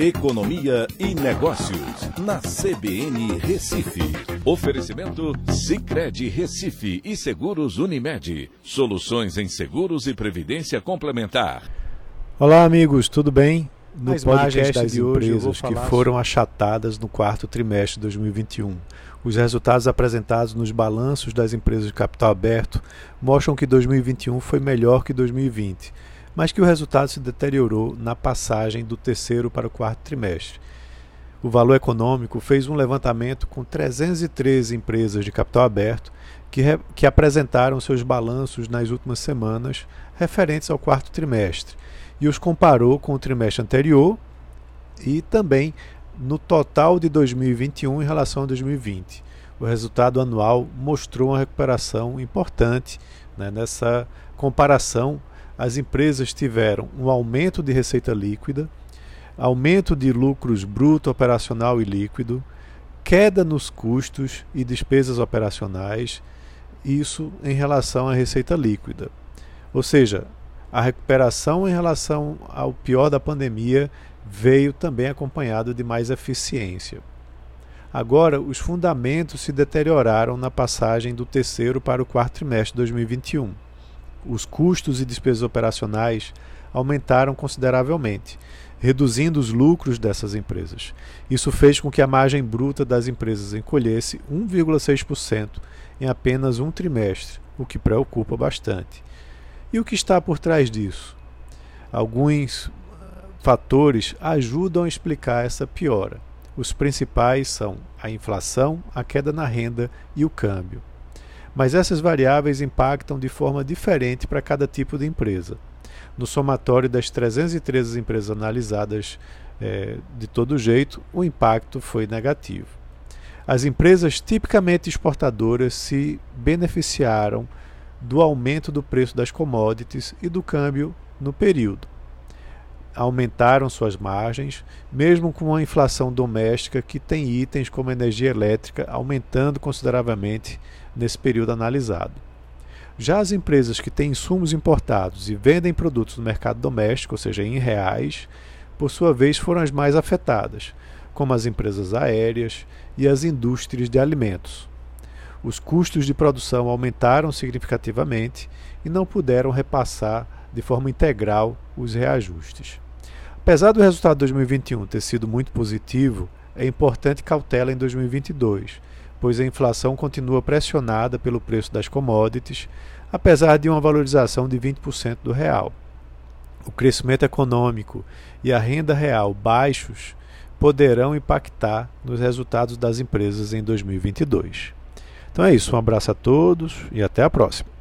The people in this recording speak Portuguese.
Economia e Negócios, na CBN Recife. Oferecimento Cicred Recife e Seguros Unimed. Soluções em seguros e previdência complementar. Olá, amigos, tudo bem? No Nas podcast das de hoje eu vou empresas que foram achatadas no quarto trimestre de 2021. Os resultados apresentados nos balanços das empresas de capital aberto mostram que 2021 foi melhor que 2020, mas que o resultado se deteriorou na passagem do terceiro para o quarto trimestre. O Valor Econômico fez um levantamento com 313 empresas de capital aberto que, que apresentaram seus balanços nas últimas semanas referentes ao quarto trimestre e os comparou com o trimestre anterior e também no total de 2021 em relação a 2020. O resultado anual mostrou uma recuperação importante. né? Nessa comparação, as empresas tiveram um aumento de receita líquida, aumento de lucros bruto operacional e líquido, queda nos custos e despesas operacionais, isso em relação à receita líquida. Ou seja, a recuperação em relação ao pior da pandemia veio também acompanhado de mais eficiência. Agora, os fundamentos se deterioraram na passagem do terceiro para o quarto trimestre de 2021. Os custos e despesas operacionais aumentaram consideravelmente, reduzindo os lucros dessas empresas. Isso fez com que a margem bruta das empresas encolhesse 1,6% em apenas um trimestre, o que preocupa bastante. E o que está por trás disso? Alguns fatores ajudam a explicar essa piora. Os principais são a inflação, a queda na renda e o câmbio. Mas essas variáveis impactam de forma diferente para cada tipo de empresa. No somatório das 313 empresas analisadas eh, de todo jeito, o impacto foi negativo. As empresas tipicamente exportadoras se beneficiaram do aumento do preço das commodities e do câmbio no período aumentaram suas margens, mesmo com uma inflação doméstica que tem itens como energia elétrica aumentando consideravelmente nesse período analisado. Já as empresas que têm insumos importados e vendem produtos no mercado doméstico, ou seja, em reais, por sua vez foram as mais afetadas, como as empresas aéreas e as indústrias de alimentos. Os custos de produção aumentaram significativamente e não puderam repassar de forma integral os reajustes. Apesar do resultado de 2021 ter sido muito positivo, é importante cautela em 2022, pois a inflação continua pressionada pelo preço das commodities, apesar de uma valorização de 20% do real. O crescimento econômico e a renda real baixos poderão impactar nos resultados das empresas em 2022. Então é isso, um abraço a todos e até a próxima.